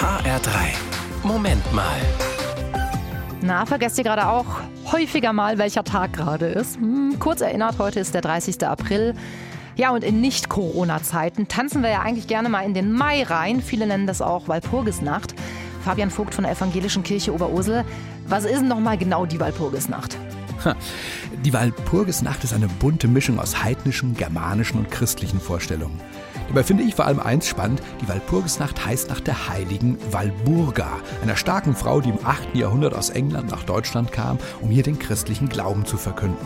HR3. Moment mal. Na, vergesst ihr gerade auch häufiger mal, welcher Tag gerade ist? Hm, kurz erinnert, heute ist der 30. April. Ja, und in Nicht-Corona-Zeiten tanzen wir ja eigentlich gerne mal in den Mai rein. Viele nennen das auch Walpurgisnacht. Fabian Vogt von der Evangelischen Kirche Oberursel. Was ist denn nochmal genau die Walpurgisnacht? Die Walpurgisnacht ist eine bunte Mischung aus heidnischen, germanischen und christlichen Vorstellungen. Dabei finde ich vor allem eins spannend, die Walpurgisnacht heißt nach der heiligen Walburga, einer starken Frau, die im 8. Jahrhundert aus England nach Deutschland kam, um hier den christlichen Glauben zu verkünden.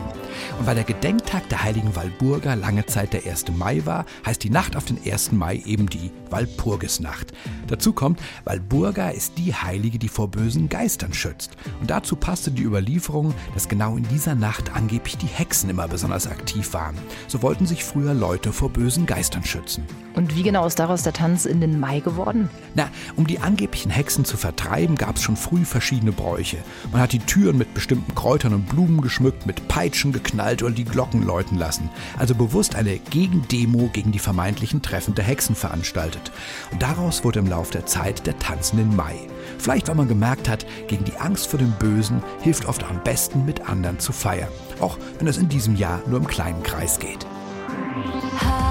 Und weil der Gedenktag der heiligen Walburga lange Zeit der 1. Mai war, heißt die Nacht auf den 1. Mai eben die Walpurgisnacht. Dazu kommt, Walburga ist die Heilige, die vor bösen Geistern schützt. Und dazu passte die Überlieferung, dass genau in dieser Nacht angeblich die Hexen immer besonders aktiv waren. So wollten sich früher Leute vor bösen Geistern schützen. Und wie genau ist daraus der Tanz in den Mai geworden? Na, um die angeblichen Hexen zu vertreiben, gab es schon früh verschiedene Bräuche. Man hat die Türen mit bestimmten Kräutern und Blumen geschmückt, mit Peitschen geknallt oder die Glocken läuten lassen. Also bewusst eine Gegendemo gegen die vermeintlichen Treffen der Hexen veranstaltet. Und daraus wurde im Lauf der Zeit der Tanz in den Mai. Vielleicht, weil man gemerkt hat, gegen die Angst vor dem Bösen hilft oft am besten mit anderen zu feiern. Auch wenn es in diesem Jahr nur im kleinen Kreis geht. HR